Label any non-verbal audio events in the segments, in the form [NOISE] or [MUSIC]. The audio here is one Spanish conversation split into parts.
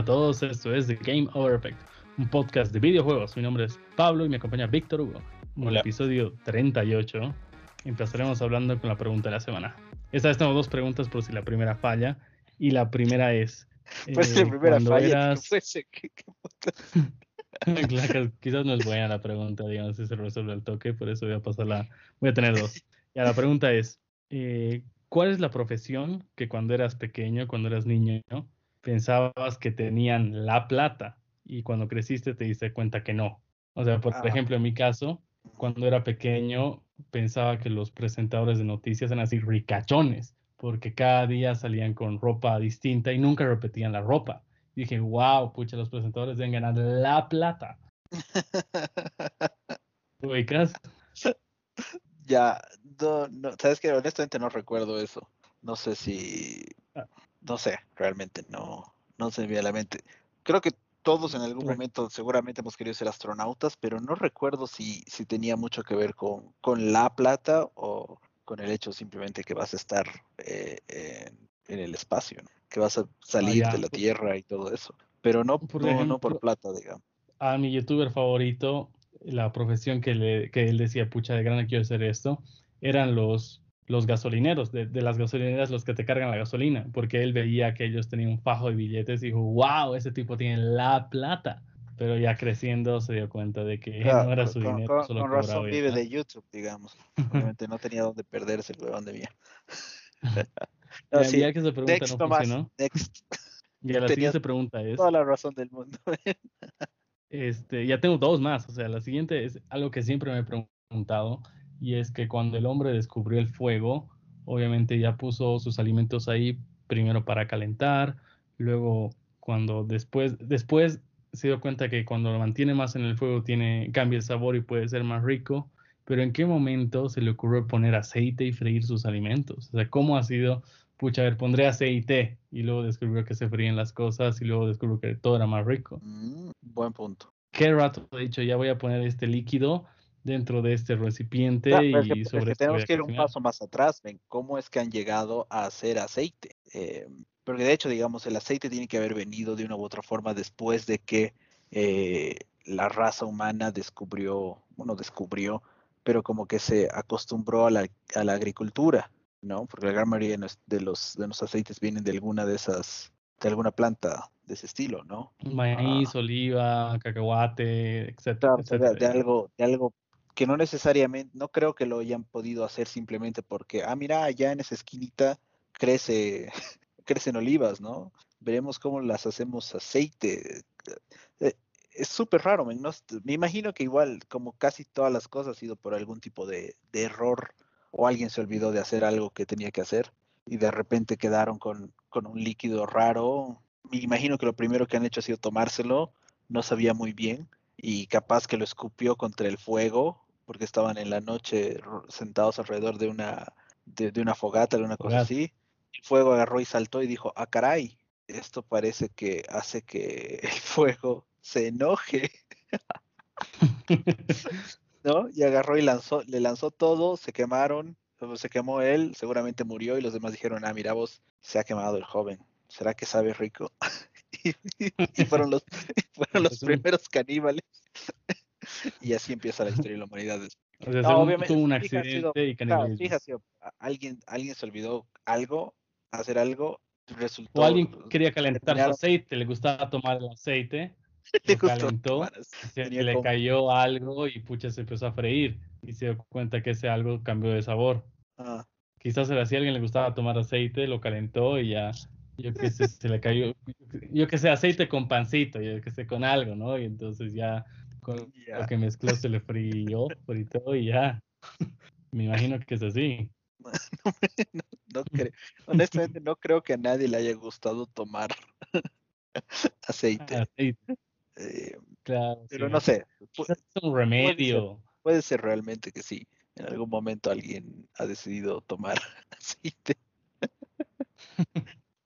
A todos, esto es The Game Over Effect, un podcast de videojuegos. Mi nombre es Pablo y me acompaña Víctor Hugo. En el episodio 38 empezaremos hablando con la pregunta de la semana. Esta vez tengo dos preguntas por si la primera falla. Y la primera es... [LAUGHS] Pues la primera falla. Eras... [LAUGHS] claro, quizás no es buena la pregunta, digamos, si se resuelve el toque, por eso voy a pasarla. Voy a tener dos. [LAUGHS] Ya, la pregunta es, eh, ¿cuál es la profesión que cuando eras pequeño, cuando eras niño, pensabas que tenían la plata y cuando creciste te diste cuenta que no? O sea, por, ah. ejemplo, en mi caso, cuando era pequeño pensaba que los presentadores de noticias eran así ricachones, porque cada día salían con ropa distinta y nunca repetían la ropa. Y dije, wow, pucha, los presentadores deben ganar la plata. [LAUGHS] ¿Ubicas? Ya, no, sabes que honestamente no recuerdo eso. No sé si, ah. No sé, realmente no, no se me viene a la mente. Creo que todos en algún momento seguramente hemos querido ser astronautas, pero no recuerdo si, si tenía mucho que ver con, con la plata o con el hecho simplemente que vas a estar eh, en, el espacio, que vas a salir de la Tierra y todo eso. Pero no por, no, por plata, digamos. A mi youtuber favorito, la profesión que, le, que él decía, pucha, de grande quiero hacer esto, eran los, los gasolineros, de, las gasolineras los que te cargan la gasolina, porque él veía que ellos tenían un fajo de billetes y dijo, wow, ese tipo tiene la plata. Pero ya creciendo se dio cuenta de que [LAUGHS] no era su dinero. Con, con razón vive de YouTube, digamos. [LAUGHS] Obviamente no tenía dónde perderse huevón de mía. [LAUGHS] no, sí. ya que se pregunta no funcionó. Next. Ya la siguiente pregunta es. Toda la razón del mundo. este, ya tengo dos más. O sea, la siguiente es algo que siempre me he preguntado y es que cuando el hombre descubrió el fuego, obviamente ya puso sus alimentos ahí primero para calentar, luego cuando después, después se dio cuenta que cuando lo mantiene más en el fuego tiene, cambia el sabor y puede ser más rico, pero ¿en qué momento se le ocurrió poner aceite y freír sus alimentos? O sea, ¿cómo ha sido? Pucha, a ver, pondré aceite y luego descubrió que se fríen las cosas y luego descubrió que todo era más rico. Mm, buen punto. ¿Qué rato he dicho? Ya voy a poner este líquido dentro de este recipiente y sobre tenemos que ir un paso más atrás ven cómo es que han llegado a hacer aceite eh, porque de hecho digamos el aceite tiene que haber venido de una u otra forma después de que eh, la raza humana descubrió bueno descubrió pero como que se acostumbró a la, a la agricultura no porque la gran mayoría de los de los aceites vienen de alguna de esas de alguna planta de ese estilo, ¿no? Maíz, oliva, cacahuate, etcétera, etcétera. De, algo, de algo que no necesariamente, no creo que lo hayan podido hacer simplemente porque, ah, mira, allá en esa esquinita crece, [LAUGHS] crecen olivas, ¿no? Veremos cómo las hacemos aceite. Eh, es súper raro, me, imagino que igual, como casi todas las cosas, ha sido por algún tipo de, error o alguien se olvidó de hacer algo que tenía que hacer y de repente quedaron con, con un líquido raro. Me imagino que lo primero que han hecho ha sido tomárselo, no sabía muy bien y capaz que lo escupió contra el fuego porque estaban en la noche sentados alrededor de una, de, una fogata, de una cosa así. El fuego agarró y saltó y dijo, ah, caray, esto parece que hace que el [LAUGHS] fuego se enoje. [LAUGHS] ¿No? Y agarró y lanzó, le lanzó todo, se quemaron, se quemó él, seguramente murió y los demás dijeron, ah, mira vos, se ha quemado el joven, ¿será que sabe rico? [LAUGHS] [LAUGHS] y, fueron los, fueron los primeros caníbales. [LAUGHS] y así empieza la historia de la humanidad. O sea, obviamente, tuvo un accidente y canibalismo. fíjate, alguien, alguien se olvidó algo, hacer algo, resultó. O alguien quería calentar su aceite, le gustaba tomar el aceite, [LAUGHS] le calentó, se, le cayó algo y pucha se empezó a freír y se dio cuenta que ese algo cambió de sabor. Ah. Quizás era así, a alguien le gustaba tomar aceite, lo calentó y ya yo qué sé, se le cayó, yo qué sé, aceite con pancito, yo qué sé, con algo, ¿no? Y entonces ya con lo que mezcló se le frío, fritó y ya. [LAUGHS] Me imagino que es así. [LAUGHS] No, creo, honestamente no creo que a nadie le haya gustado tomar [LAUGHS] aceite. aceite. Eh, claro, pero no sé. Es un remedio. puede ser realmente que sí. En algún momento alguien ha decidido tomar aceite.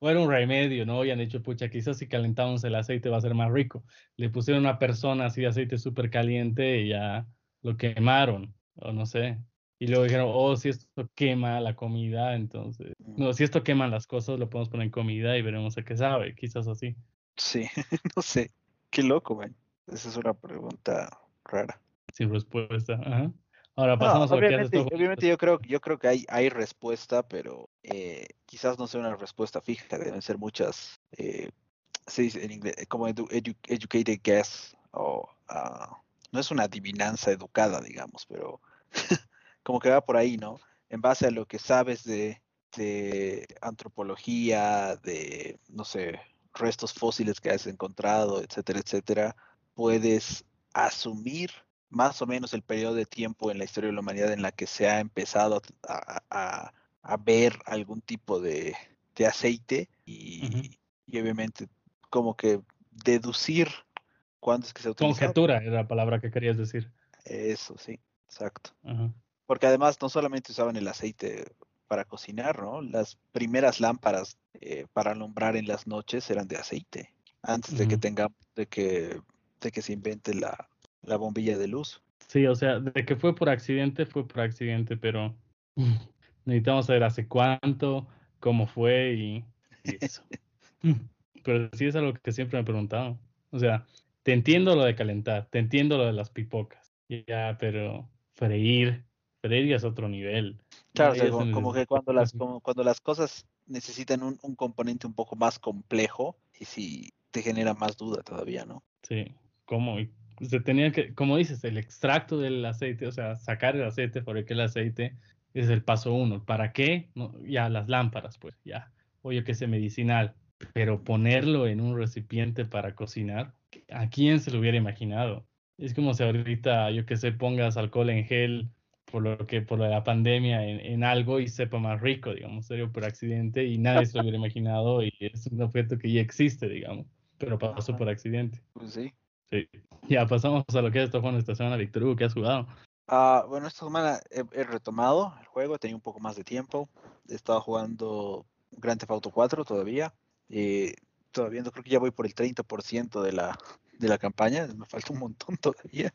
O era un remedio, ¿no? Y han dicho, pucha, quizás si calentamos el aceite va a ser más rico. Le pusieron a una persona así de aceite súper caliente y ya lo quemaron, o no sé. Y luego dijeron, oh, si esto quema la comida, entonces, no, si esto quema las cosas, lo podemos poner en comida y veremos a qué sabe, quizás así. Sí, [LAUGHS] no sé. Qué loco, man. Esa es una pregunta rara. Sin respuesta. Ajá. Ahora pasamos no, a obviamente, tú. obviamente yo creo, yo creo que hay, hay respuesta, pero eh, quizás no sea una respuesta fija, deben ser muchas, eh, se dice en inglés, como edu- edu- educated guess, o ah, no es una adivinanza educada, digamos, pero [LAUGHS] como que va por ahí, ¿no? En base a lo que sabes de, antropología, de, no sé, restos fósiles que has encontrado, etcétera, etcétera, puedes asumir más o menos el periodo de tiempo en la historia de la humanidad en la que se ha empezado a- a ver algún tipo de, de aceite y, y obviamente como que deducir cuándo es que se ha utilizado. Conjetura era la palabra que querías decir. Eso, sí, exacto. Porque además no solamente usaban el aceite para cocinar, ¿no? Las primeras lámparas eh, para alumbrar en las noches eran de aceite, antes de que tenga, de que, de que se invente la, la bombilla de luz. Sí, o sea, de que fue por accidente, fue por accidente, pero necesitamos saber hace cuánto, cómo fue y, y eso. [LAUGHS] Pero sí es algo que siempre me he preguntado. O sea, te entiendo lo de calentar, te entiendo lo de las pipocas, ya, pero freír, freír ya es otro nivel. Claro, o sea, como, como que cuando las, como cuando las cosas necesitan un, un componente un poco más complejo y si te genera más duda todavía, ¿no? Sí, ¿cómo? Y se tenía que, como dices, el extracto del aceite, o sea, sacar el aceite, fabricar el aceite, es el paso uno. ¿Para qué? No, ya las lámparas, pues, ya. O yo qué sé, medicinal. Pero ponerlo en un recipiente para cocinar, ¿a quién se lo hubiera imaginado? Es como si ahorita, yo qué sé, pongas alcohol en gel por lo que, por la pandemia en, en algo y sepa más rico, digamos, serio por accidente y nadie se lo hubiera imaginado y es un objeto que ya existe, digamos, pero pasó por accidente. Pues sí. Sí. Ya pasamos a lo que has estado jugando esta semana, Víctor Hugo, ¿qué has jugado? Ah, bueno, esta semana he, retomado el juego, he tenido un poco más de tiempo. He estado jugando Grand Theft Auto 4 todavía. Eh, todavía no creo que ya voy por el 30% de la, de la campaña, me falta un montón [LAUGHS] todavía.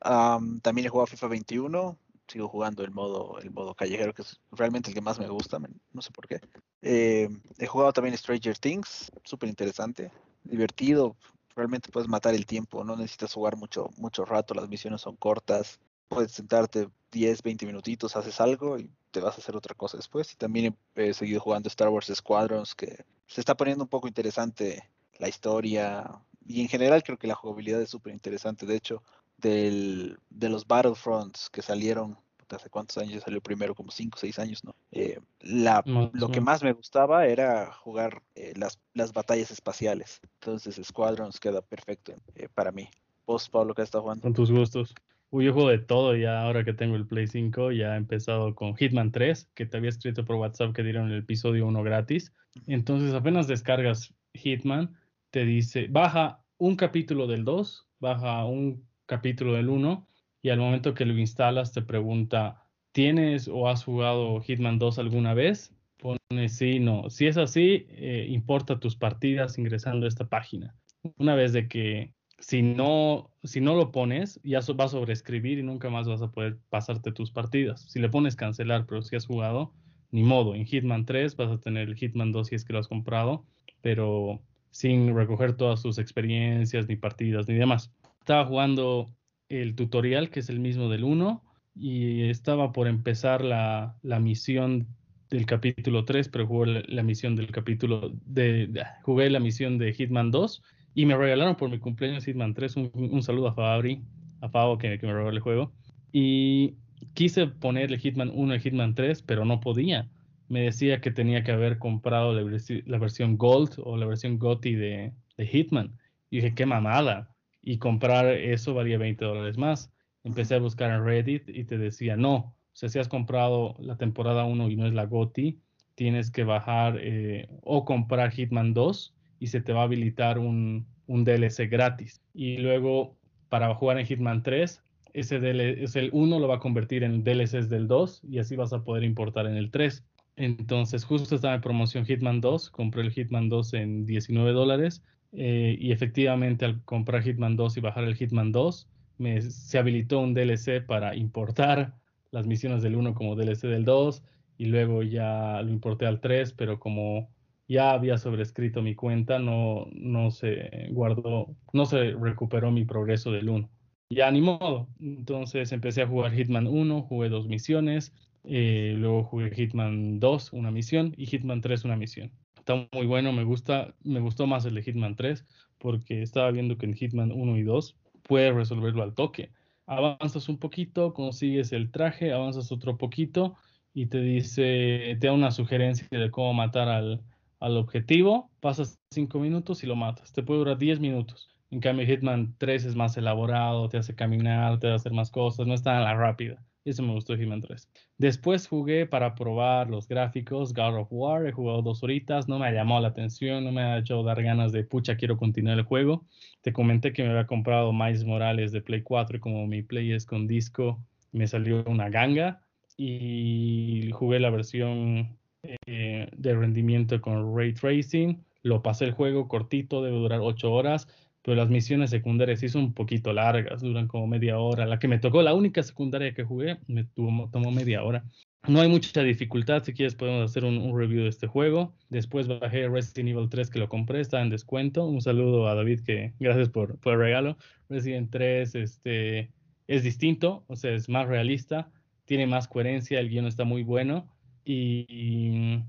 Am, también he jugado FIFA 21, sigo jugando el modo, el modo callejero, que es realmente el que más me gusta, no sé por qué. Eh, he jugado también Stranger Things, súper interesante, divertido, realmente puedes matar el tiempo, no necesitas jugar mucho, mucho rato, las misiones son cortas, puedes sentarte 10, 20 minutitos, haces algo y te vas a hacer otra cosa después. Y también he, he seguido jugando Star Wars Squadrons, que se está poniendo un poco interesante la historia y en general creo que la jugabilidad es súper interesante. De hecho, del, de los Battlefronts que salieron, ¿hace cuántos años ya salió primero? Como 5 o 6 años, ¿no? Eh, la, lo que más me gustaba era jugar eh, las, las batallas espaciales. Entonces Squadrons queda perfecto eh, para mí. ¿Vos, Pablo, qué has estado jugando? Con tus gustos. Uy, yo juego de todo ya ahora que tengo el Play 5. Ya he empezado con Hitman 3, que te había escrito por WhatsApp que dieron el episodio 1 gratis. Entonces apenas descargas Hitman, te dice, baja un capítulo del 2, baja un capítulo del 1 y al momento que lo instalas te pregunta, ¿tienes o has jugado Hitman 2 alguna vez? Pone sí, no. Si es así, eh, importa tus partidas ingresando a esta página. Una vez de que si no, si no lo pones, ya so- va a sobreescribir y nunca más vas a poder pasarte tus partidas. Si le pones cancelar, pero si has jugado, ni modo. En Hitman 3 vas a tener el Hitman 2 si es que lo has comprado, pero sin recoger todas sus experiencias, ni partidas, ni demás. Estaba jugando el tutorial, que es el mismo del 1, y estaba por empezar la, la misión del capítulo 3, pero jugué la, misión del capítulo de, de- jugué la misión de Hitman 2 y me regalaron por mi cumpleaños Hitman 3. Un, un saludo a Fabri, a Fabo que, que me regaló el juego. Y quise ponerle Hitman 1 y Hitman 3, pero no podía. Me decía que tenía que haber comprado la, la versión Gold o la versión GOTY de, de Hitman. Y dije, qué mamada. Y comprar eso valía 20 dólares más. Empecé a buscar en Reddit y te decía, no, o sea, si has comprado la temporada 1 y no es la GOTY, tienes que bajar eh, o comprar Hitman 2 y se te va a habilitar un, un DLC gratis. Y luego, para jugar en Hitman 3, ese DL, es el 1 lo va a convertir en DLCs del 2 y así vas a poder importar en el 3. Entonces, justo estaba en promoción Hitman 2, compré el Hitman 2 en 19 dólares eh, y efectivamente al comprar Hitman 2 y bajar el Hitman 2, me, se habilitó un DLC para importar las misiones del 1 como DLC del 2 y luego ya lo importé al 3, pero como ya había sobrescrito mi cuenta, no, no se guardó, no se recuperó mi progreso del 1. Ya ni modo. Entonces empecé a jugar Hitman 1, jugué dos misiones, eh, luego jugué Hitman 2, una misión, y Hitman 3, una misión. Está muy bueno, me gusta, me gustó más el de Hitman 3, porque estaba viendo que en Hitman 1 y 2 puedes resolverlo al toque. Avanzas un poquito, consigues el traje, avanzas otro poquito y te dice, te da una sugerencia de cómo matar al, al objetivo, pasas 5 minutos y lo matas. Te puede durar 10 minutos. En cambio, Hitman 3 es más elaborado, te hace caminar, te hace hacer más cosas, no es tan a la rápida. Eso me gustó Hitman 3. Después jugué para probar los gráficos God of War. He jugado dos horitas, no me llamado la atención, no me ha hecho dar ganas de pucha, quiero continuar el juego. Te comenté que me había comprado Miles Morales de Play 4 y como mi Play es con disco, me salió una ganga y jugué la versión eh, de rendimiento con Ray Tracing. Lo pasé el juego cortito, debe durar 8 horas pero las misiones secundarias sí son un poquito largas, duran como media hora. La que me tocó, la única secundaria que jugué, me tomó media hora. No hay mucha dificultad, si quieres podemos hacer un, review de este juego. Después bajé Resident Evil 3 que lo compré, está en descuento. Un saludo a David, que gracias por, por el regalo. Resident 3 este, es distinto, o sea, es más realista, tiene más coherencia, el guion está muy bueno. Y,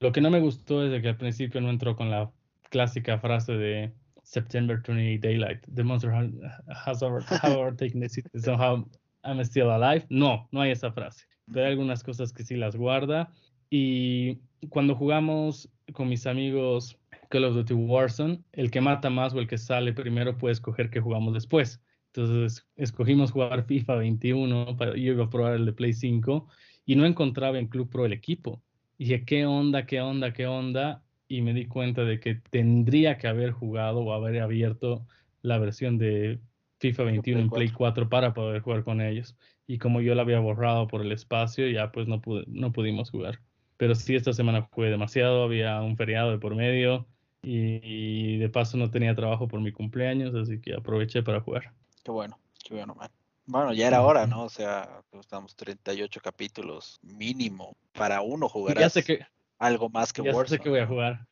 lo que no me gustó es de que al principio no entró con la clásica frase de September 28 Daylight. The monster [LAUGHS] has overtaken the city. Somehow I'm still alive. No, no hay esa frase. Pero hay algunas cosas que sí las guarda. Y cuando jugamos con mis amigos Call of Duty Warzone, el que mata más o el que sale primero puede escoger que jugamos después. Entonces escogimos jugar FIFA 21 para yo iba a probar el de Play 5 y no encontraba en Club Pro el equipo. Y dije, ¿qué onda, qué onda, qué onda? y me di cuenta de que tendría que haber jugado o haber abierto la versión de FIFA 21 en Play 4 para poder jugar con ellos. Y como yo la había borrado por el espacio, ya pues no, pude, no pudimos jugar. Pero sí, esta semana jugué demasiado, había un feriado de por medio y, de paso no tenía trabajo por mi cumpleaños, así que aproveché para jugar. Qué bueno, qué bueno, man. Bueno, ya era hora, ¿no? O sea, estamos 38 capítulos mínimo para uno jugar. Ya sé que algo más que ya sé que voy a jugar.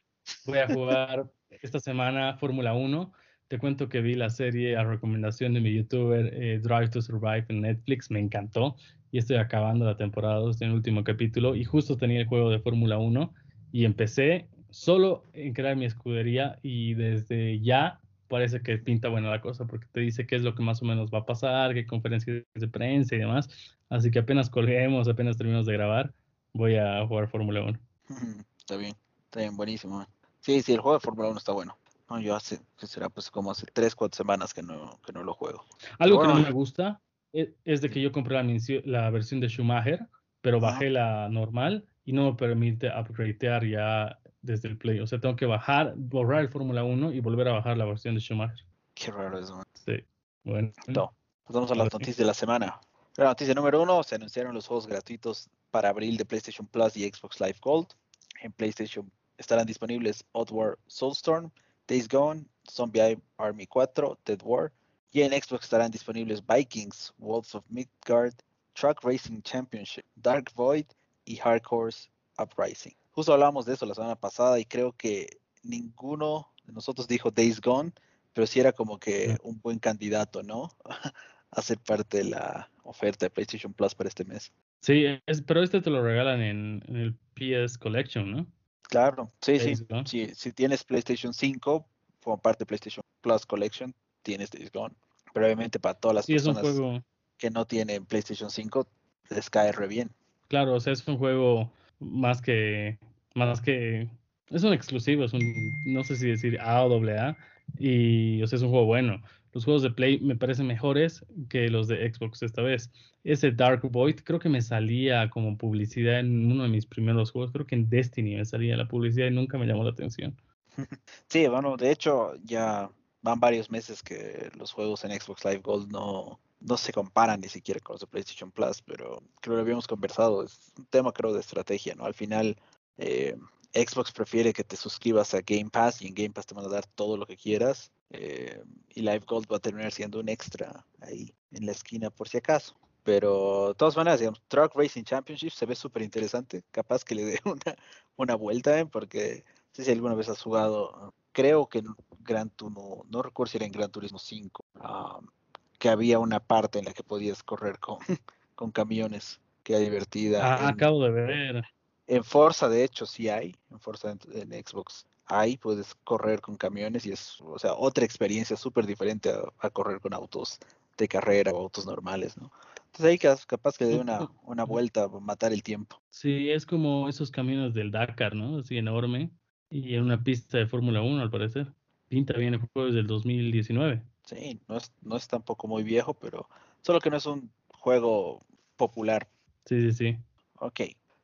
Voy a jugar esta semana Fórmula 1. Te cuento que vi la serie a recomendación de mi youtuber eh, Drive to Survive en Netflix. Me encantó. Y estoy acabando la temporada 2 en el último capítulo. Y justo tenía el juego de Fórmula 1. Y empecé solo en crear mi escudería. Y desde ya parece que pinta buena la cosa. Porque te dice qué es lo que más o menos va a pasar. Qué conferencias de prensa y demás. Así que apenas colguemos, apenas terminemos de grabar. Voy a jugar Fórmula 1. Está bien, está bien, buenísimo. Sí, sí, el juego de Fórmula 1 está bueno. No, yo hace, será pues como hace 3, 4 semanas que no, que no lo juego. Algo que no me gusta e, es, de que yo compré la, la versión de Schumacher, pero bajé la normal y no me permite upgradear ya desde el Play. O sea, tengo que bajar, borrar el Fórmula 1 y volver a bajar la versión de Schumacher. Qué raro eso, man. Sí, bueno. No, pasamos a las noticias de la semana. La noticia número uno, se anunciaron los juegos gratuitos para abril de PlayStation Plus y Xbox Live Gold. En PlayStation estarán disponibles Oddworld Soulstorm, Days Gone, Zombie Army 4, Dead War. Y en Xbox estarán disponibles Vikings, Wolves of Midgard, Truck Racing Championship, Dark Void y Hardcore Uprising. Justo hablábamos de eso la semana pasada y creo que ninguno de nosotros dijo Days Gone, pero sí era como que un buen candidato, ¿no? [LAUGHS] a ser parte de la oferta de PlayStation Plus para este mes. Sí, pero este te lo regalan en, el PS Collection, ¿no? Claro, sí, sí. Si tienes PlayStation 5, como parte de PlayStation Plus Collection, tienes Days Gone. Pero obviamente para todas las personas que no tienen PlayStation 5, les cae re bien. Claro, o sea, es un juego más que, más que, es un exclusivo, es un, no sé si decir A o AA, y o sea, es un juego bueno los juegos de Play me parecen mejores que los de Xbox esta vez. Ese Dark Void creo que me salía como publicidad en uno de mis primeros juegos, creo que en Destiny me salía la publicidad y nunca me llamó la atención. [LAUGHS] Sí, bueno, de hecho ya van varios meses que los juegos en Xbox Live Gold no, no se comparan ni siquiera con los de PlayStation Plus, pero creo que habíamos conversado, es un tema creo de estrategia, ¿no? Al final eh, Xbox prefiere que te suscribas a Game Pass y en Game Pass te van a dar todo lo que quieras eh, y Live Gold va a terminar siendo un extra ahí en la esquina por si acaso. Pero de todas maneras, Truck Racing Championship se ve súper interesante. Capaz que le dé [LAUGHS] una, una vuelta, ¿eh? porque sé si alguna vez has jugado, creo que en Gran Turismo, no recuerdo si era en Gran Turismo 5, ah, que había una parte en la que podías correr con, [LAUGHS] con camiones, que era divertida. Ah, en, acabo de ver. en Forza, de hecho, sí hay, en Forza en, en Xbox hay, puedes correr con camiones y es, o sea, otra experiencia súper diferente a, a, correr con autos de carrera o autos normales, ¿no? Entonces ahí capaz que le dé una, una vuelta, matar el tiempo. Sí, es como esos camiones del Dakar, ¿no? Así enorme y en una pista de Fórmula 1 al parecer. Pinta bien el juego desde el 2019. Sí, no es, no es tampoco muy viejo, pero solo que no es un juego popular. Sí, sí, sí. Ok.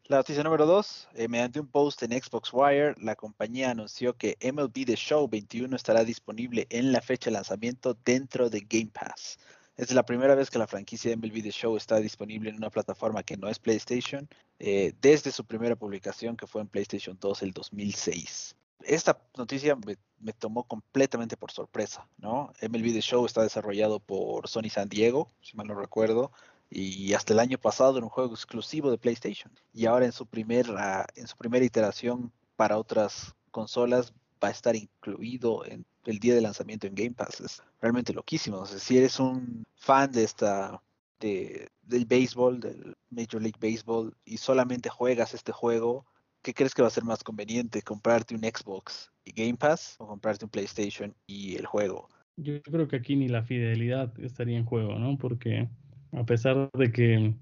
La noticia número 2, eh, mediante un post en Xbox Wire, la compañía anunció que MLB The Show 21 estará disponible en la fecha de lanzamiento dentro de Game Pass. Es la primera vez que la franquicia de MLB The Show está disponible en una plataforma que no es PlayStation, eh, desde su primera publicación que fue en PlayStation 2 el 2006. Esta noticia me, tomó completamente por sorpresa, ¿no? MLB The Show está desarrollado por Sony San Diego, si mal no recuerdo, y hasta el año pasado era un juego exclusivo de PlayStation. Y ahora en su, primera, en su primera iteración para otras consolas va a estar incluido en el día de lanzamiento en Game Pass. Es realmente loquísimo. Si eres un fan de esta de, del béisbol, del Major League Baseball, y solamente juegas este juego, ¿qué crees que va a ser más conveniente? ¿Comprarte un Xbox y Game Pass o comprarte un PlayStation y el juego? Yo creo que aquí ni la fidelidad estaría en juego, ¿no? Porque a pesar de que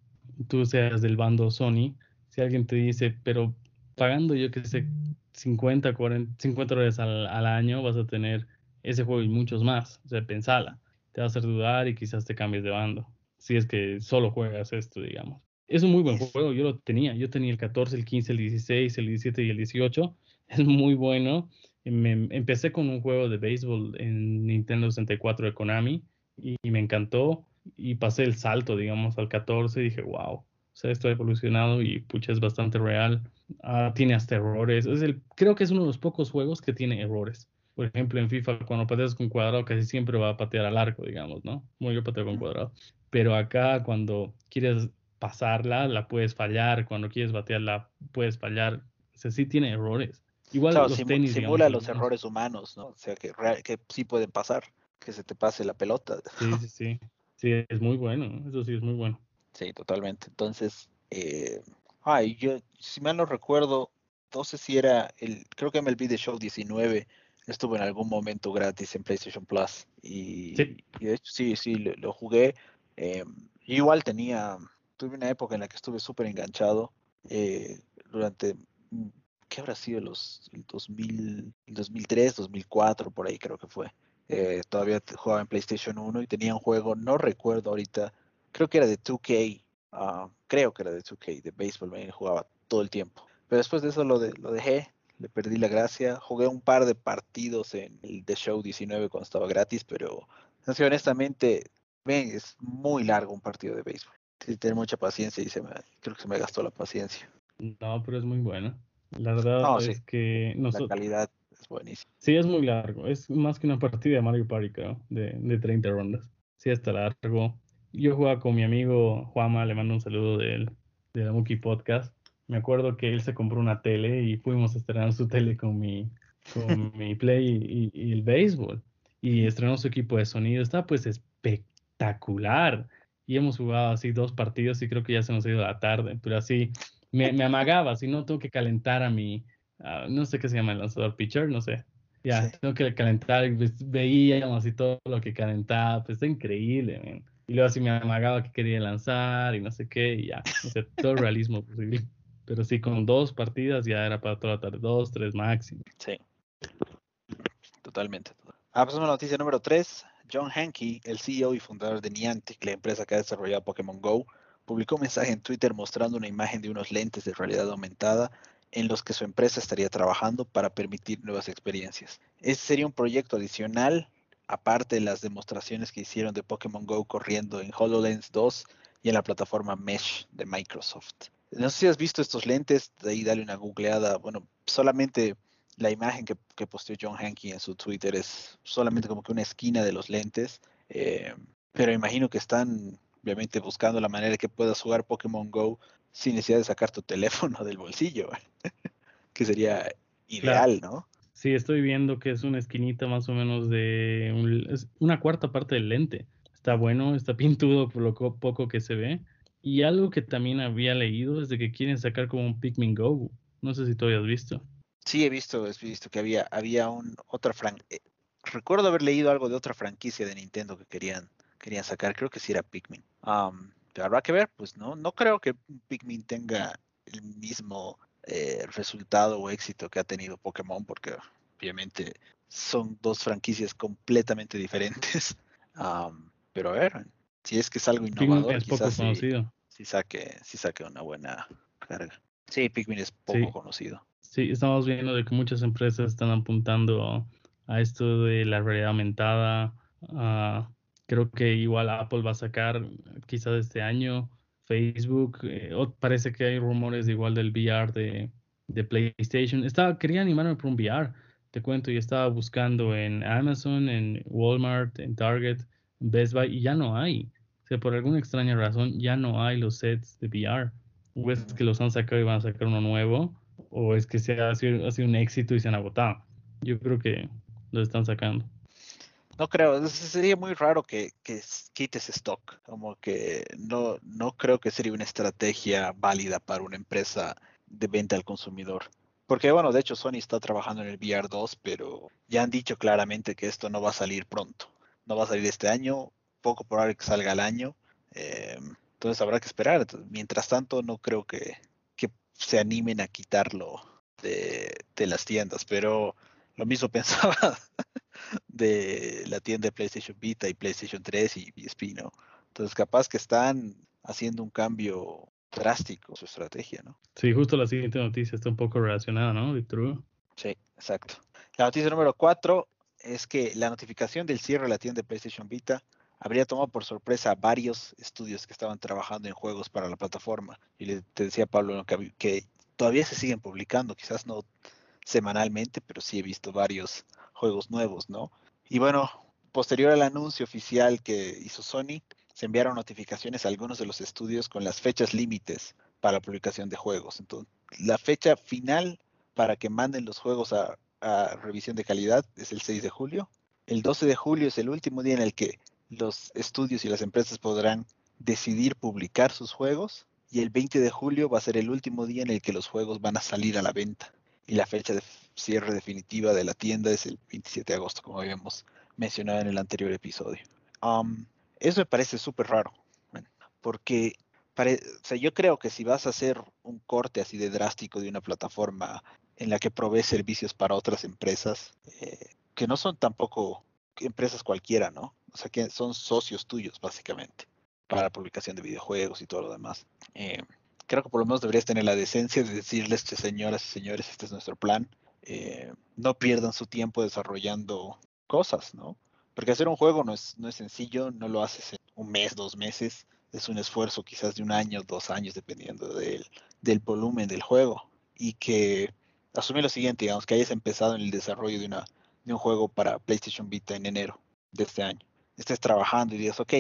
tú seas del bando Sony, si alguien te dice, pero pagando yo que sé 50, 40, 50 dólares al, año vas a tener ese juego y muchos más, o sea, pensala, te va a hacer dudar y quizás te cambies de bando, si es que solo juegas esto, digamos. Es un muy buen juego, yo lo tenía, yo tenía el 14, el 15, el 16, el 17 y el 18, [LAUGHS] es muy bueno. Me, empecé con un juego de béisbol en Nintendo 64 de Konami y, y me encantó y pasé el salto, digamos, al 14 y dije, wow, o sea, esto ha evolucionado y pucha, es bastante real. Ah, tiene hasta errores. Es el, creo que es uno de los pocos juegos que tiene errores. Por ejemplo, en FIFA, cuando pateas con cuadrado, casi siempre va a patear al arco, digamos, ¿no? Muy yo pateo con cuadrado. Pero acá, cuando quieres pasarla, la puedes fallar. Cuando quieres batearla, puedes fallar. O sea, sí tiene errores. Igual claro, los tenis, simula digamos, los errores humanos, ¿no? O sea, que, que sí pueden pasar, que se te pase la pelota. Sí, sí, [LAUGHS] sí. Sí, es muy bueno, eso sí es muy bueno. Sí, totalmente. Entonces, eh, ay, yo, si mal no recuerdo, no sé si era el, creo que MLB The Show 19 estuvo en algún momento gratis en PlayStation Plus. Y, sí. y de hecho, sí, sí, lo, lo jugué. Eh, igual tenía, tuve una época en la que estuve súper enganchado eh, durante, ¿qué habrá sido? Los, el 2000, el 2003, 2004, por ahí creo que fue. Eh, todavía jugaba en PlayStation 1 y tenía un juego, no recuerdo ahorita, creo que era de 2K, uh, creo que era de 2K, de béisbol, me jugaba todo el tiempo. Pero después de eso lo, de, lo dejé, le perdí la gracia, jugué un par de partidos en el The Show 19 cuando estaba gratis, pero honestamente, es muy largo un partido de béisbol. Que tener mucha paciencia y se me, creo que se me gastó la paciencia. No, pero es muy bueno. La verdad No, es sí. que La nosotros... calidad es buenísima. Sí, es muy largo. Es más que una partida de Mario Party, creo, de, de 30 rondas. Sí, está largo. Yo jugaba con mi amigo Juama, le mando un saludo de él, de la Monkey Podcast. Me acuerdo que él se compró una tele y fuimos a estrenar su tele con mi, con [LAUGHS] mi Play y, y el béisbol. Y estrenó su equipo de sonido. Está pues espectacular. Y hemos jugado así dos partidos y creo que ya se nos ha ido la tarde. Pero así me, me amagaba, si no tengo que calentar a mi, uh, no sé qué se llama el lanzador pitcher, no sé. Ya, Sí. tengo que calentar, y pues, veíamos y todo lo que calentaba, pues está increíble, man. Y luego así me amagaba que quería lanzar y no sé qué, y ya, o sea, todo el realismo posible. Pero sí, con dos partidas ya era para toda la tarde, dos, tres máximo. Sí. Totalmente. Ah, pasamos a la noticia número 3. John Hankey, el CEO y fundador de Niantic, la empresa que ha desarrollado Pokémon Go, publicó un mensaje en Twitter mostrando una imagen de unos lentes de realidad aumentada en los que su empresa estaría trabajando para permitir nuevas experiencias. Este sería un proyecto adicional, aparte de las demostraciones que hicieron de Pokémon Go corriendo en HoloLens 2 y en la plataforma Mesh de Microsoft. No sé si has visto estos lentes, de ahí dale una googleada. Bueno, solamente la imagen que, que posteó John Hankey en su Twitter es solamente como que una esquina de los lentes, eh, pero imagino que están obviamente buscando la manera que puedas jugar Pokémon Go sin necesidad de sacar tu teléfono del bolsillo, [LAUGHS] que sería ideal, ¿no? Sí, estoy viendo que es una esquinita más o menos de una cuarta parte del lente. Está bueno, está [LAUGHS] pintudo por lo poco que se ve. Y algo que también había leído es de que quieren sacar como un Pikmin Go. No sé si tú habías visto. Sí, he visto, he visto que había, había un otra fran eh, recuerdo haber leído algo de otra franquicia de Nintendo que querían, querían sacar, creo que sí era Pikmin. pero habrá que ver, pues no, no creo que Pikmin tenga el mismo eh, resultado o éxito que ha tenido Pokémon, porque obviamente son dos franquicias completamente diferentes. [LAUGHS] pero a ver, si es que es algo innovador, es poco conocido. Si, saque, si saque una buena carga. Sí, Pikmin es poco conocido. Sí, estamos viendo de que muchas empresas están apuntando a esto de la realidad aumentada. creo que igual Apple va a sacar quizás este año, Facebook, eh, parece que hay rumores igual del VR de, de, PlayStation. Estaba, quería animarme por un VR, te cuento, y estaba buscando en Amazon, en Walmart, en Target, en Best Buy, y ya no hay. O sea, por alguna extraña razón, ya no hay los sets de VR. O es que los han sacado y van a sacar uno nuevo, o es que se ha sido, ha sido un éxito y se han agotado. Yo creo que lo están sacando. No creo, sería muy raro que, que, quites stock, como que no, no creo que sería una estrategia válida para una empresa de venta al consumidor. Porque bueno, de hecho Sony está trabajando en el VR 2, pero ya han dicho claramente que esto no va a salir pronto. No va a salir este año, poco probable que salga el año. Eh, entonces habrá que esperar. Mientras tanto, no creo que se animen a quitarlo de, de las tiendas, pero lo mismo [LAUGHS] pensaba de la tienda de PlayStation Vita y PlayStation 3 y PSP, ¿no? Entonces, capaz que están haciendo un cambio drástico su estrategia, ¿no? Sí, justo la siguiente noticia está un poco relacionada, ¿no, Víctor? Sí, exacto. La noticia número 4 es que la notificación del cierre de la tienda de PlayStation Vita habría tomado por sorpresa a varios estudios que estaban trabajando en juegos para la plataforma. Y le, te decía Pablo que, todavía se siguen publicando, quizás no semanalmente, pero sí he visto varios juegos nuevos, ¿no? Y bueno, posterior al anuncio oficial que hizo Sony, se enviaron notificaciones a algunos de los estudios con las fechas límites para la publicación de juegos. Entonces, la fecha final para que manden los juegos a, revisión de calidad es el 6 de julio. El 12 de julio es el último día en el que los estudios y las empresas podrán decidir publicar sus juegos. Y el 20 de julio va a ser el último día en el que los juegos van a salir a la venta y la fecha de cierre definitiva de la tienda es el 27 de agosto, como habíamos mencionado en el anterior episodio. eso me parece súper raro, porque yo creo que si vas a hacer un corte así de drástico de una plataforma en la que provee servicios para otras empresas, eh, que no son tampoco empresas cualquiera, ¿no? O sea, que son socios tuyos, básicamente, para publicación de videojuegos y todo lo demás. Eh, creo que por lo menos deberías tener la decencia de decirles, señoras y señores, este es nuestro plan. Eh, no pierdan su tiempo desarrollando cosas, ¿no? Porque hacer un juego no es, no es sencillo, no lo haces en un mes, dos meses, es un esfuerzo quizás de un año, dos años, dependiendo del, del volumen del juego. Y que asume lo siguiente, digamos, que hayas empezado en el desarrollo de, una, de un juego para PlayStation Vita en enero de este año. Estés trabajando y digas, ok,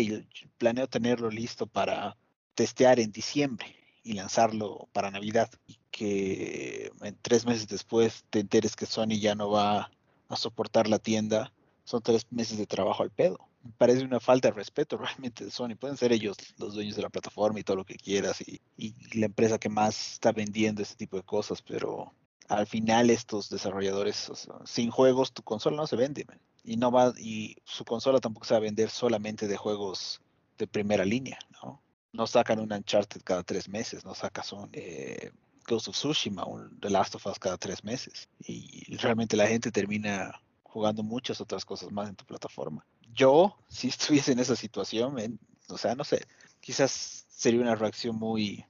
planeo tenerlo listo para testear en diciembre y lanzarlo para Navidad y que en tres meses después te enteres que Sony ya no va a soportar la tienda, son tres meses de trabajo al pedo. Me parece una falta de respeto realmente de Sony. Pueden ser ellos los dueños de la plataforma y todo lo que quieras y, la empresa que más está vendiendo este tipo de cosas, pero al final estos desarrolladores, sin juegos tu consola no se vende y no va y su consola tampoco se va a vender solamente de juegos de primera línea, ¿no? no sacan un Uncharted cada tres meses, no sacas un eh, Ghost of Tsushima, un The Last of Us cada tres meses. Y realmente la gente termina jugando muchas otras cosas más en tu plataforma. Yo, [LAUGHS] si estuviese en esa situación, o sea, no sé, quizás sería una reacción muy,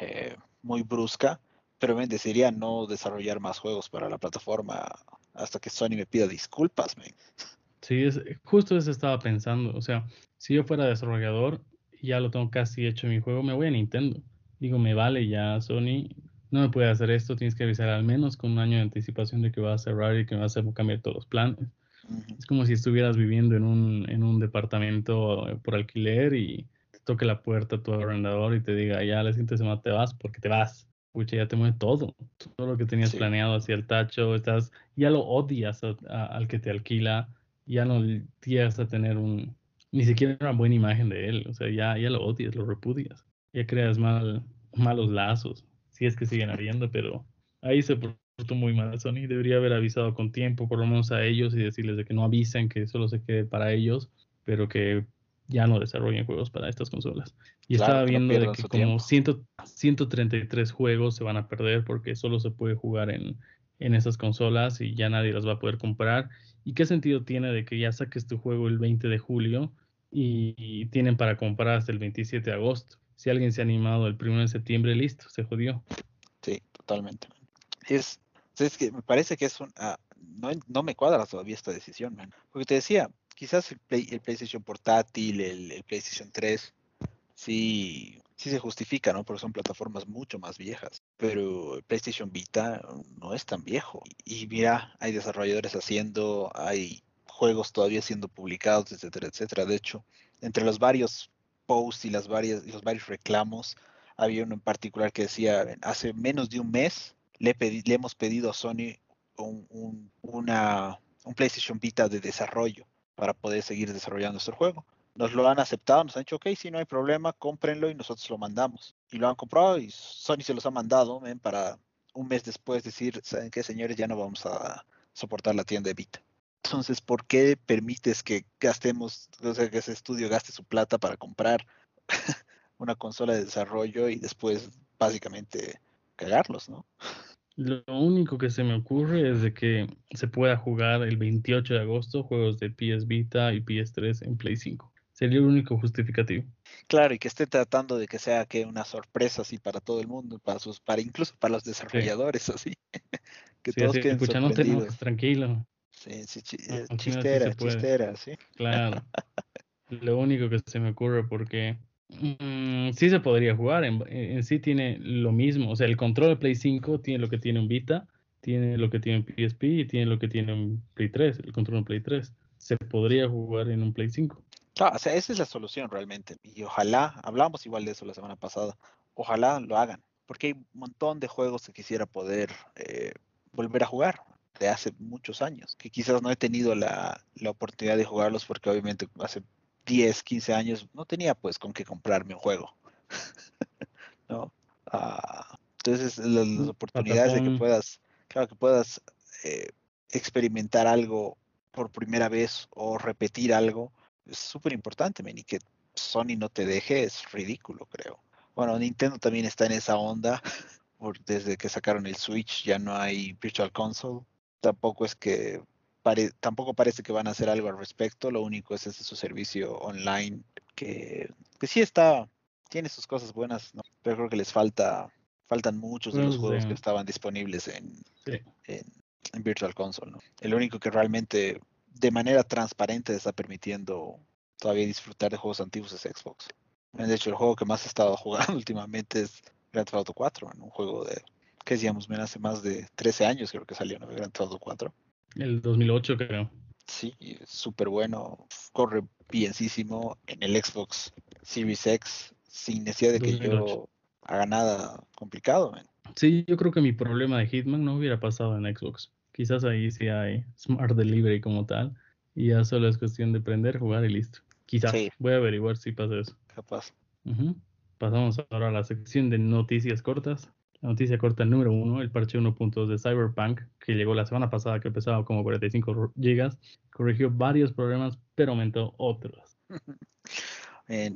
eh, muy brusca, pero me decidiría no desarrollar más juegos para la plataforma hasta que Sony me pida disculpas. Sí, es, justo eso estaba pensando. O sea, si yo fuera desarrollador, ya lo tengo casi hecho mi juego, me voy a Nintendo. Digo, me vale ya, Sony, no me puede hacer esto, tienes que avisar al menos con un año de anticipación de que va a cerrar y que va a hacer cambiar todos los planes. Es como si estuvieras viviendo en un, en un departamento eh, por alquiler y te toque la puerta tu arrendador y te diga, ya la siguiente semana te vas porque te vas. Pucha, ya te mueve todo. Todo lo que tenías planeado hacia el tacho, estás, ya lo odias al que te alquila, ya no llegas a tener un, ni siquiera una buena imagen de él. O sea, ya, ya lo odias, lo repudias. Ya creas mal, malos lazos, si es que siguen [LAUGHS] habiendo, pero ahí se portó muy mal Sony. Debería haber avisado con tiempo, por lo menos a ellos, y decirles de que no avisen, que solo se quede para ellos, pero que ya no desarrollen juegos para estas consolas. Y estaba viendo de que como 133 juegos se van a perder porque solo se puede jugar en, en esas consolas y ya nadie las va a poder comprar. ¿Y qué sentido tiene de que ya saques tu juego el 20 de julio y, tienen para comprar hasta el 27 de agosto? Si alguien se ha animado el 1 de septiembre, listo, se jodió. Sí, totalmente. Es, es que me parece que es un... Ah, no, no me cuadra todavía esta decisión, man. Porque te decía, quizás el, PlayStation portátil, el, PlayStation 3, sí, sí se justifica, ¿no? Porque son plataformas mucho más viejas. Pero el PlayStation Vita no es tan viejo. Y, mira, hay desarrolladores haciendo, hay juegos todavía siendo publicados, etcétera, etcétera. De hecho, entre los varios posts y las varias, los varios reclamos, había uno en particular que decía, hace menos de un mes le, le hemos pedido a Sony un, una, un PlayStation Vita de desarrollo para poder seguir desarrollando nuestro juego. Nos lo han aceptado, nos han dicho, ok, si no hay problema, cómprenlo y nosotros lo mandamos. Y lo han comprado y Sony se los ha mandado para un mes después decir, ¿saben qué, señores? Ya no vamos a soportar la tienda de Vita. Entonces, ¿por qué permites que gastemos, o sea, que ese estudio gaste su plata para comprar [LAUGHS] una consola de desarrollo y después básicamente cagarlos, ¿no? Lo único que se me ocurre es de que se pueda jugar el 28 de agosto juegos de PS Vita y PS3 en Play 5. Sería el único justificativo. Claro, y que esté tratando de que sea que una sorpresa así para todo el mundo, para sus, para incluso para los desarrolladores [LAUGHS] así. que todos queden sorprendidos. tranquilo. Sí, sí, eh, chistera, chistera, sí. Claro. [LAUGHS] Lo único que se me ocurre porque Mm, sí se podría jugar, en, sí tiene lo mismo, o sea, el control de Play 5 tiene lo que tiene un Vita, tiene lo que tiene un PSP y tiene lo que tiene un Play 3, el control de Play 3. Se podría jugar en un Play 5. Claro, o sea, esa es la solución realmente. Y ojalá, hablamos igual de eso la semana pasada, ojalá lo hagan, porque hay un montón de juegos que quisiera poder eh, volver a jugar de hace muchos años, que quizás no he tenido la, la oportunidad de jugarlos porque obviamente hace 10, 15 años, no tenía pues con qué comprarme un juego. [LAUGHS] ¿No? Ah, entonces, las, mm, oportunidades de que puedas, claro, que puedas eh, experimentar algo por primera vez o repetir algo, es súper importante, y que Sony no te deje es ridículo, creo. Bueno, Nintendo también está en esa onda, [LAUGHS] desde que sacaron el Switch ya no hay Virtual Console. Tampoco es que tampoco parece que van a hacer algo al respecto, lo único es ese su servicio online que, que sí está, tiene sus cosas buenas, pero creo que les falta, faltan muchos de los juegos que estaban disponibles en, en, Virtual Console. ¿no? El único que realmente de manera transparente está permitiendo todavía disfrutar de juegos antiguos es Xbox. De hecho, el juego que más he estado [LAUGHS] jugando últimamente es Grand Theft Auto 4, en un juego de, que decíamos, hace más de 13 años creo que salió, ¿no? Grand Theft Auto 4. El 2008 creo. Sí, súper bueno, corre bienísimo en el Xbox Series X sin necesidad de que yo haga nada complicado. Sí, yo creo que mi problema de Hitman no hubiera pasado en Xbox. Quizás ahí sí hay Smart Delivery como tal y ya solo es cuestión de prender, jugar y listo. Quizás voy a averiguar si pasa eso. Capaz. Pasamos ahora a la sección de noticias cortas. La noticia corta número uno, el parche 1.2 de Cyberpunk, que llegó la semana pasada, que pesaba como 45 gigas, corrigió varios problemas, pero aumentó otros. [LAUGHS] Eh,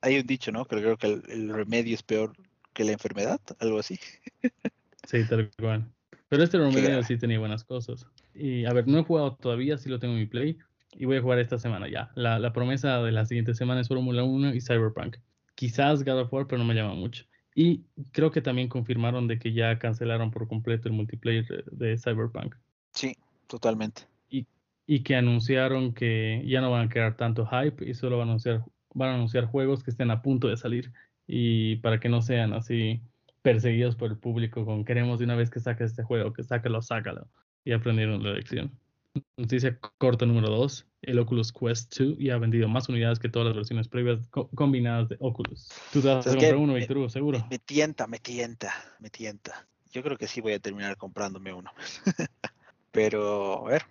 hay un dicho, ¿no? Que creo que el, remedio es peor que la enfermedad, algo así. [LAUGHS] sí, tal cual. Pero este remedio sí tenía buenas cosas. Y a ver, no he jugado todavía, sí lo tengo en mi play. Y voy a jugar esta semana ya. La, la promesa de la siguiente semana es Fórmula 1 y Cyberpunk. Quizás God of War, pero no me llama mucho. Y creo que también confirmaron de que ya cancelaron por completo el multiplayer de, Cyberpunk. Sí, totalmente. Y, y, que anunciaron que ya no van a crear tanto hype y solo van a anunciar, van a anunciar juegos que estén a punto de salir y para que no sean así perseguidos por el público con queremos de una vez que saque este juego, que sácalo, sácalo. Y aprendieron la lección. Noticia corta número 2. El Oculus Quest 2 ya ha vendido más unidades que todas las versiones previas combinadas de Oculus. Tú te vas a comprar uno, Víctor, seguro. Me, tienta, me tienta, me tienta. Yo creo que sí voy a terminar comprándome uno. [LAUGHS] Pero, a ver,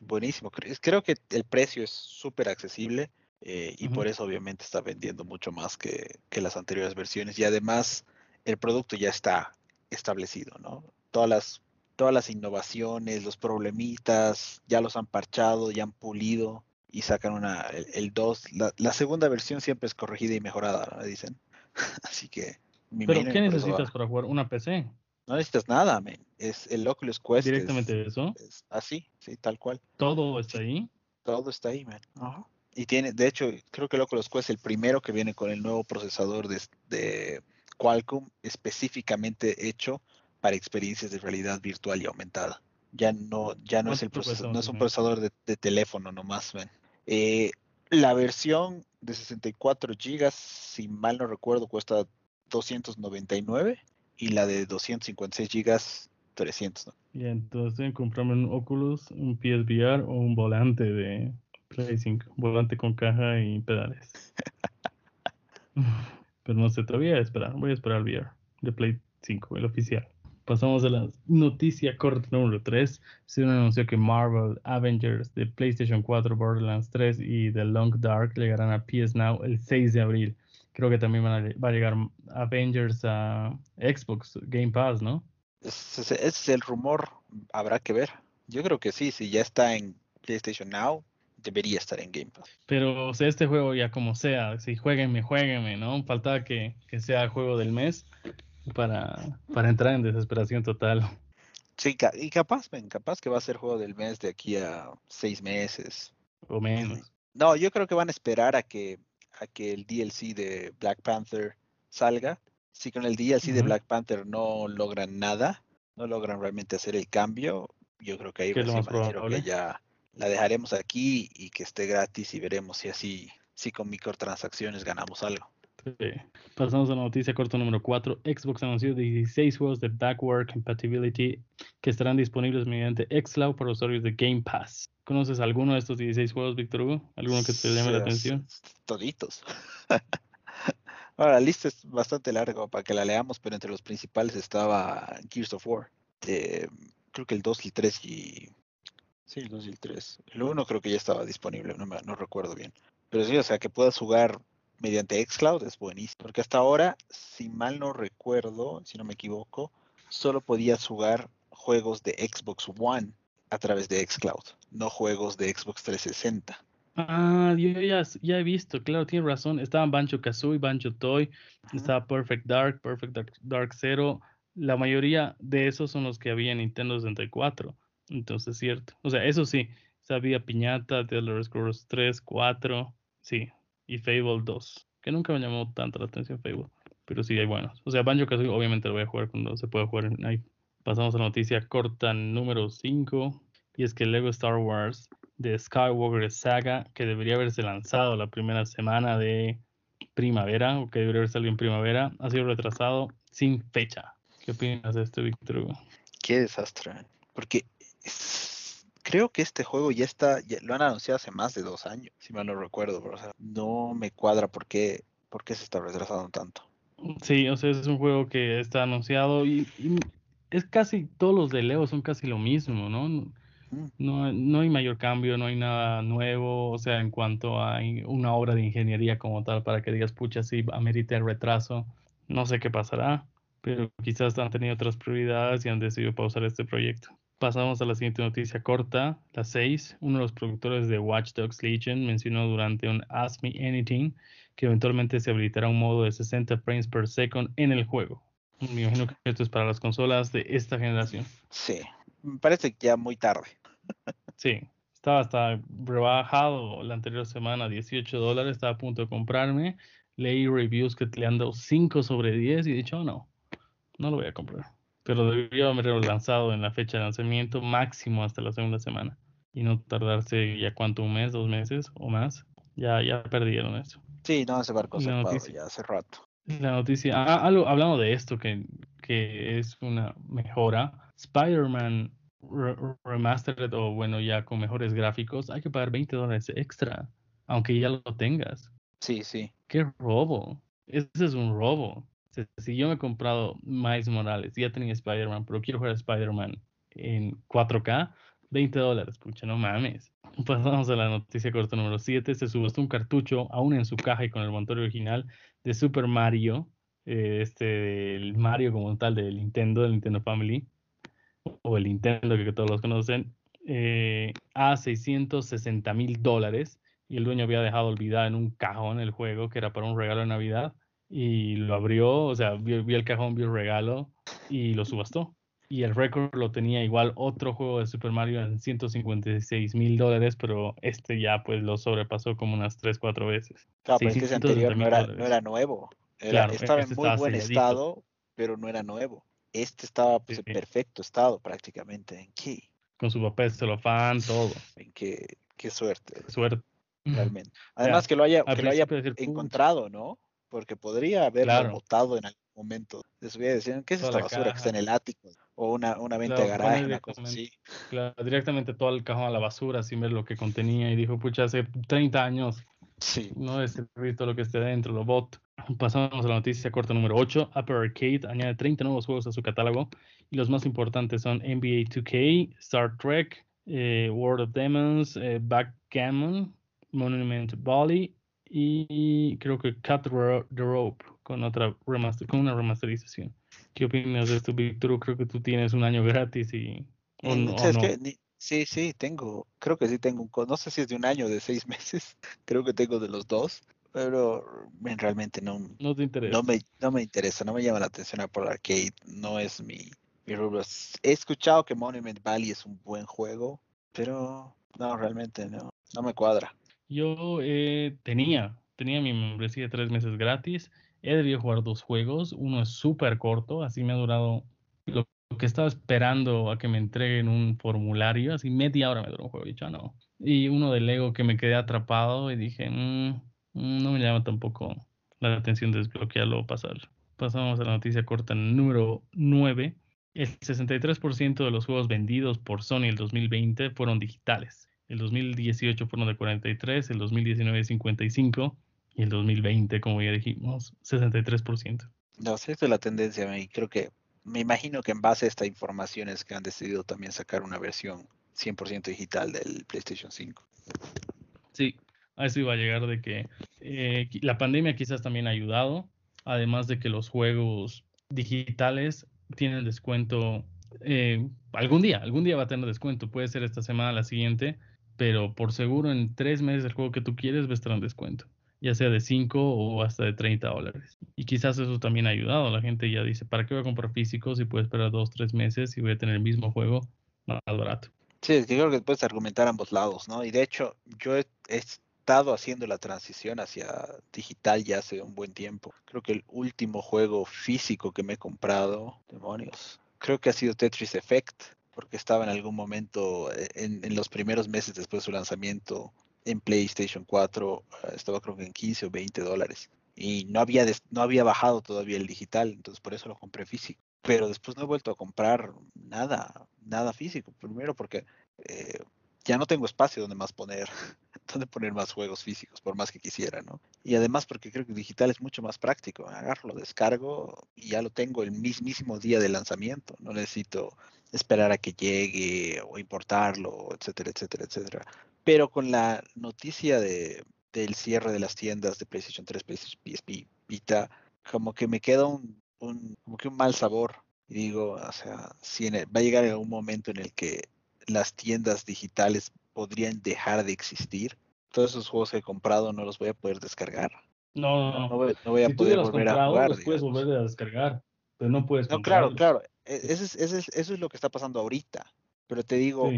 buenísimo. Creo que el precio es súper accesible eh, y por eso obviamente está vendiendo mucho más que, que las anteriores versiones. Y además, el producto ya está establecido, ¿no? Todas las todas las innovaciones, los problemitas, ya los han parchado, ya han pulido y sacan una, el, 2. La, segunda versión siempre es corregida y mejorada, ¿no? dicen. [LAUGHS] Así que... ¿Pero qué necesitas para jugar? ¿Una PC? No necesitas nada, man. Es el Oculus Quest. ¿Directamente eso? así, sí, tal cual. ¿Todo está ahí? Todo está ahí, man. Y tiene, de hecho, creo que el Oculus Quest es el primero que viene con el nuevo procesador de, de Qualcomm específicamente hecho para experiencias de realidad virtual y aumentada. Ya no, ya no es el procesador, no es un procesador de, teléfono nomás, ven. Eh, la versión de 64 GB, si mal no recuerdo, cuesta 299 y la de 256 GB 300. Y entonces comprarme un Oculus, un PSVR o un volante de Play 5, volante con caja y pedales. [LAUGHS] Pero no sé, todavía esperar, voy a esperar el VR de Play 5, el oficial. Pasamos a la noticia corta número 3. Se anunció que Marvel, Avengers de PlayStation 4, Borderlands 3 y The Long Dark llegarán a PS Now el 6 de abril. Creo que también va a llegar Avengers a Xbox Game Pass, ¿no? Ese es el rumor, habrá que ver. Yo creo que sí, si ya está en PlayStation Now, debería estar en Game Pass. Pero o sea, este juego ya como sea, si jueguenme, jueguenme, ¿no? Falta que, que sea juego del mes para, para entrar en desesperación total. Sí, y capaz, ven, capaz que va a ser juego del mes de aquí a seis meses. O menos. No, yo creo que van a esperar a que, a que el DLC de Black Panther salga. Si con el DLC de Black Panther no logran nada, no logran realmente hacer el cambio, yo creo que ahí que ya la dejaremos aquí y que esté gratis y veremos si así, si con microtransacciones ganamos algo. Pasamos a la noticia corta número 4. Xbox anunció 16 juegos de backward compatibility que estarán disponibles mediante xCloud para usuarios de Game Pass. ¿Conoces alguno de estos 16 juegos, Víctor Hugo? ¿Alguno que te llame la atención? Toditos. [LAUGHS] Ahora, la lista es bastante larga para que la leamos, pero entre los principales estaba Gears of War. creo que el 2, el 3 y... Sí, el 2 y el 3. El 1 creo que ya estaba disponible, no, me, no recuerdo bien. Pero sí, o sea, que puedas jugar mediante xCloud es buenísimo, porque hasta ahora, si mal no recuerdo, si no me equivoco, solo podías jugar juegos de Xbox One a través de xCloud, no juegos de Xbox 360. Ah, yo ya, ya he visto, claro, tiene razón. Estaban Banjo Kazooie, Banjo Toy, estaba Perfect Dark, Perfect Dark, Zero. La mayoría de esos son los que había en Nintendo 64. Entonces, cierto. O sea, eso sí, sabía Piñata, The Elder Scrolls 3, 4. Sí, y Fable 2, que nunca me llamó tanto la atención Fable, pero sí hay buenos. O sea, Banjo Kazooie obviamente lo voy a jugar cuando se pueda jugar en ahí. Pasamos a la noticia corta número 5 y es que Lego Star Wars de Skywalker Saga, que debería haberse lanzado la primera semana de primavera, o que debería haber salido en primavera, ha sido retrasado sin fecha. ¿Qué opinas de esto, Víctor? Qué desastre, porque creo que este juego ya está, lo han anunciado hace más de dos años, si mal no recuerdo, pero o sea, no me cuadra por qué, por qué se está retrasando tanto. Sí, o sea, es un juego que está anunciado y, es casi, todos los de Leo son casi lo mismo, ¿no? Mm. No, no hay mayor cambio, no hay nada nuevo, o sea, en cuanto a una obra de ingeniería como tal, para que digas, pucha, sí, amerita el retraso, no sé qué pasará, pero quizás han tenido otras prioridades y han decidido pausar este proyecto. Pasamos a la siguiente noticia corta, la 6. Uno de los productores de Watch Dogs Legion mencionó durante un Ask Me Anything que eventualmente se habilitará un modo de 60 frames per second en el juego. Me imagino que esto es para las consolas de esta generación. Sí, me parece ya muy tarde. sí, estaba hasta rebajado la anterior semana, 18 dólares, estaba a punto de comprarme. Leí reviews que le han dado 5 sobre 10 y he dicho, no, no lo voy a comprar pero debió haber lanzado en la fecha de lanzamiento máximo hasta la segunda semana y no tardarse ya cuánto, un mes, dos meses o más. Ya, ya perdieron eso. Sí, no, ese barco se ya hace rato. La noticia, ah, algo, hablando de esto que, que es una mejora, Spider-Man remastered o bueno, ya con mejores gráficos, hay que pagar 20 dólares extra, aunque ya lo tengas. Sí, sí. Qué robo. Ese es un robo. Si yo me he comprado Miles Morales, ya tenía Spider-Man, pero quiero jugar Spider-Man en 4K, 20 dólares, pucha, no mames. [LAUGHS] Pasamos a la noticia corta número 7. Se subastó un cartucho, aún en su caja y con el motor original, de Super Mario, eh, este, el Mario como tal del Nintendo, del Nintendo Family, o el Nintendo que todos los conocen, eh, a 660 mil dólares. Y el dueño había dejado olvidado en un cajón el juego que era para un regalo de Navidad. Y lo abrió, o sea, vio, vio el cajón, vio el regalo y lo subastó y el récord lo tenía igual otro juego de Super Mario en 156 mil dólares, pero este ya pues lo sobrepasó como unas 3, 4 veces. Claro, pero ese anterior no era, no era, nuevo. estaba en este muy buen estado, pero no era nuevo. Este estaba pues, en perfecto estado prácticamente. ¿En qué? Con su papel celofán, todo. En qué, qué suerte. Suerte. Realmente. Además que lo haya, que lo haya encontrado, ¿no? Porque podría haberlo botado en algún momento. Les voy a decir, ¿qué es esta basura que está en el ático? o una, una venta de garaje, una cosa así. Claro, directamente todo el cajón a la basura sin ver lo que contenía y dijo, pucha, hace 30 años sí. no es todo lo que esté dentro, lo bot. Pasamos a la noticia corta número 8. Upper Arcade añade 30 nuevos juegos a su catálogo y los más importantes son NBA 2K, Star Trek, eh, World of Demons, eh, Backgammon, Monument Valley y creo que Cut the Rope con otra remaster, con una remasterización. ¿Qué opinas de esto, Víctor? Creo que tú tienes un año gratis y... Mm, sí, sí, tengo, creo que sí tengo un, no sé si es de un año o de seis [LAUGHS] meses, creo que tengo de los dos, pero realmente no, no, te interesa. no, me, no me interesa, no me llama la atención a por arcade, no es mi, mi rubro. He escuchado que Monument Valley es un buen juego, pero no, realmente no, no me cuadra. Yo eh, tenía, tenía mi membresía de tres meses gratis He debido jugar dos juegos. Uno es súper corto, así me ha durado lo que estaba esperando a que me entreguen un formulario. Así media hora me duró un juego. Y no. Y uno de Lego que me quedé atrapado y dije, mm, mm, no me llama tampoco la atención desbloquearlo o pasarlo. Pasamos a la noticia corta número 9. El 63% de los juegos vendidos por Sony el 2020 fueron digitales. El 2018 fueron de 43, el 2019 de 55 y el 2020, como ya dijimos, 63%. No, sé, esta es la tendencia y creo que me imagino que en base a esta información es que han decidido también sacar una versión 100% digital del PlayStation 5. Sí, a eso iba a llegar de que eh, la pandemia quizás también ha ayudado, además de que los juegos digitales tienen descuento eh, algún día, algún día va a tener descuento, puede ser esta semana, la siguiente, pero por seguro en tres meses el juego que tú quieres va a descuento ya sea de 5 o hasta de 30 dólares. Y quizás eso también ha ayudado. La gente ya dice, ¿para qué voy a comprar físicos si puedo esperar 2, 3 meses y voy a tener el mismo juego más barato? Sí, es que creo que puedes argumentar ambos lados, ¿no? Y de hecho, yo he, estado haciendo la transición hacia digital ya hace un buen tiempo. Creo que el último juego físico que me he comprado, demonios, creo que ha sido Tetris Effect, porque estaba en algún momento, eh, en, los primeros meses después de su lanzamiento, en PlayStation 4 eh, estaba creo que en 15 o 20 dólares. Y no había, no había bajado todavía el digital, entonces por eso lo compré físico. Pero después no he vuelto a comprar nada, nada físico. Primero porque eh, ya no tengo espacio donde más poner, [LAUGHS] donde poner más juegos físicos, por más que quisiera, ¿no? Y además porque creo que digital es mucho más práctico. Agarro, lo descargo y ya lo tengo el mismísimo día de lanzamiento. No necesito esperar a que llegue o importarlo, etcétera, etcétera, etcétera. Pero con la noticia de, del cierre de las tiendas de PlayStation 3, PlayStation PSP, Vita, como que me queda un, un, como que un mal sabor. Y digo, o sea, si va a llegar algún momento en el que las tiendas digitales podrían dejar de existir. Todos esos juegos que he comprado no los voy a poder descargar. No, no, no. No voy, a poder volver a jugar. Los puedes volver a descargar, pero no puedes. No, claro, claro. E, eso es, eso, es, eso es lo que está pasando ahorita. Pero te digo,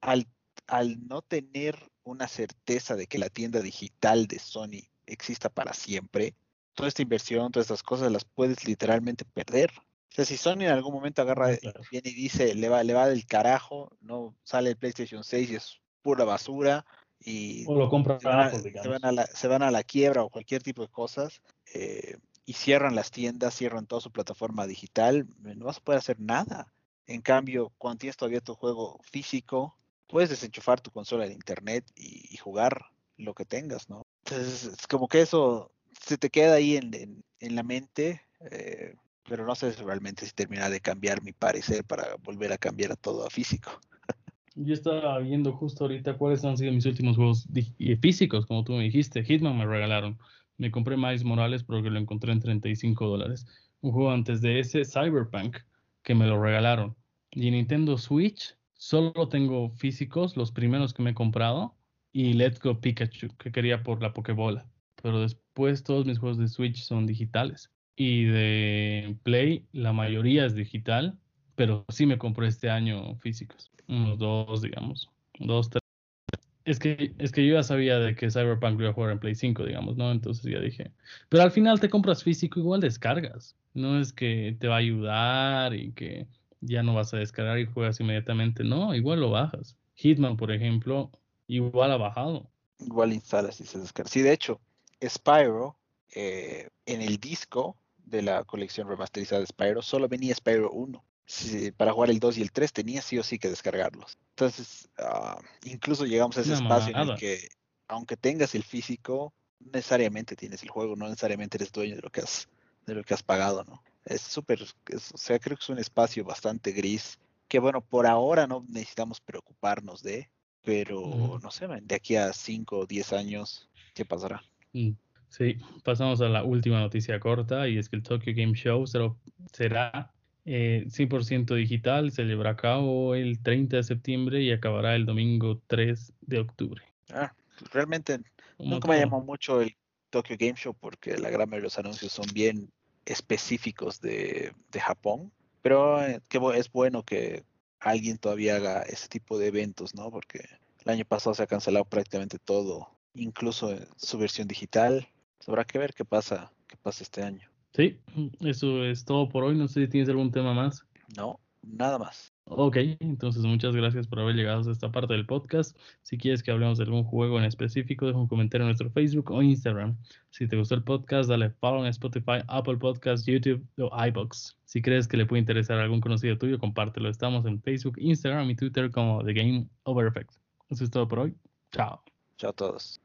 al, al no tener una certeza de que la tienda digital de Sony exista para siempre, toda esta inversión, todas estas cosas las puedes literalmente perder. O sea, si Sony en algún momento agarra, viene y dice, le va, le va del carajo, no sale el PlayStation 6 y es pura basura, y o lo compra se, van a, se, van a la, se van a la quiebra o cualquier tipo de cosas, eh, y cierran las tiendas, cierran toda su plataforma digital, no vas a poder hacer nada. En cambio, cuando tienes todavía tu juego físico, puedes desenchufar tu consola de internet y, jugar lo que tengas, ¿no? Entonces, es como que eso se te queda ahí en, la mente, eh, pero no sé realmente si termina de cambiar mi parecer para volver a cambiar a todo a físico. Yo estaba viendo justo ahorita cuáles han sido mis últimos juegos eh, físicos, como tú me dijiste. Hitman me regalaron. Me compré Miles Morales porque lo encontré en 35 dólares. Un juego antes de ese, Cyberpunk, que me lo regalaron. Y Nintendo Switch, solo tengo físicos, los primeros que me he comprado. Y Let's Go Pikachu, que quería por la Pokébola. Pero después todos mis juegos de Switch son digitales. Y de Play, la mayoría es digital. Pero sí me compré este año físicos unos dos, digamos, dos, tres. Es que, es que yo ya sabía de que Cyberpunk lo iba a jugar en Play 5, digamos, ¿no? Entonces ya dije. Pero al final te compras físico, igual descargas. No es que te va a ayudar y que ya no vas a descargar y juegas inmediatamente. No, igual lo bajas. Hitman, por ejemplo, igual ha bajado. Igual instalas y se descarga. Sí, de hecho, Spyro, eh, en el disco de la colección remasterizada de Spyro, solo venía Spyro 1 para jugar el 2 y el 3 tenía sí o sí que descargarlos. Entonces, ah, incluso llegamos a ese espacio en el que, aunque tengas el físico, necesariamente tienes el juego, no necesariamente eres dueño de lo que has, de lo que has pagado, ¿no? Es súper, o sea, creo que es un espacio bastante gris, que bueno, por ahora no necesitamos preocuparnos de, pero no sé, de aquí a 5 o 10 años, ¿qué pasará? Mm, sí, pasamos a la última noticia corta y es que el Tokyo Game Show será eh, 100% digital, se llevará a cabo el 30 de septiembre y acabará el domingo 3 de octubre. Ah, realmente nunca me llamó mucho el Tokyo Game Show porque la gran mayoría de los anuncios son bien específicos de, Japón, pero eh, es bueno que alguien todavía haga ese tipo de eventos, ¿no? Porque el año pasado se ha cancelado prácticamente todo, incluso su versión digital. Habrá que ver qué pasa, qué pasa este año. Sí, eso es todo por hoy. No sé si tienes algún tema más. No, nada más. Ok, entonces muchas gracias por haber llegado a esta parte del podcast. Si quieres que hablemos de algún juego en específico, deja un comentario en nuestro Facebook o Instagram. Si te gustó el podcast, dale follow en Spotify, Apple Podcasts, YouTube o iBox. Si crees que le puede interesar a algún conocido tuyo, compártelo. Estamos en Facebook, Instagram y Twitter como The Game Over Effect. Eso es todo por hoy. Chao. Chao a todos.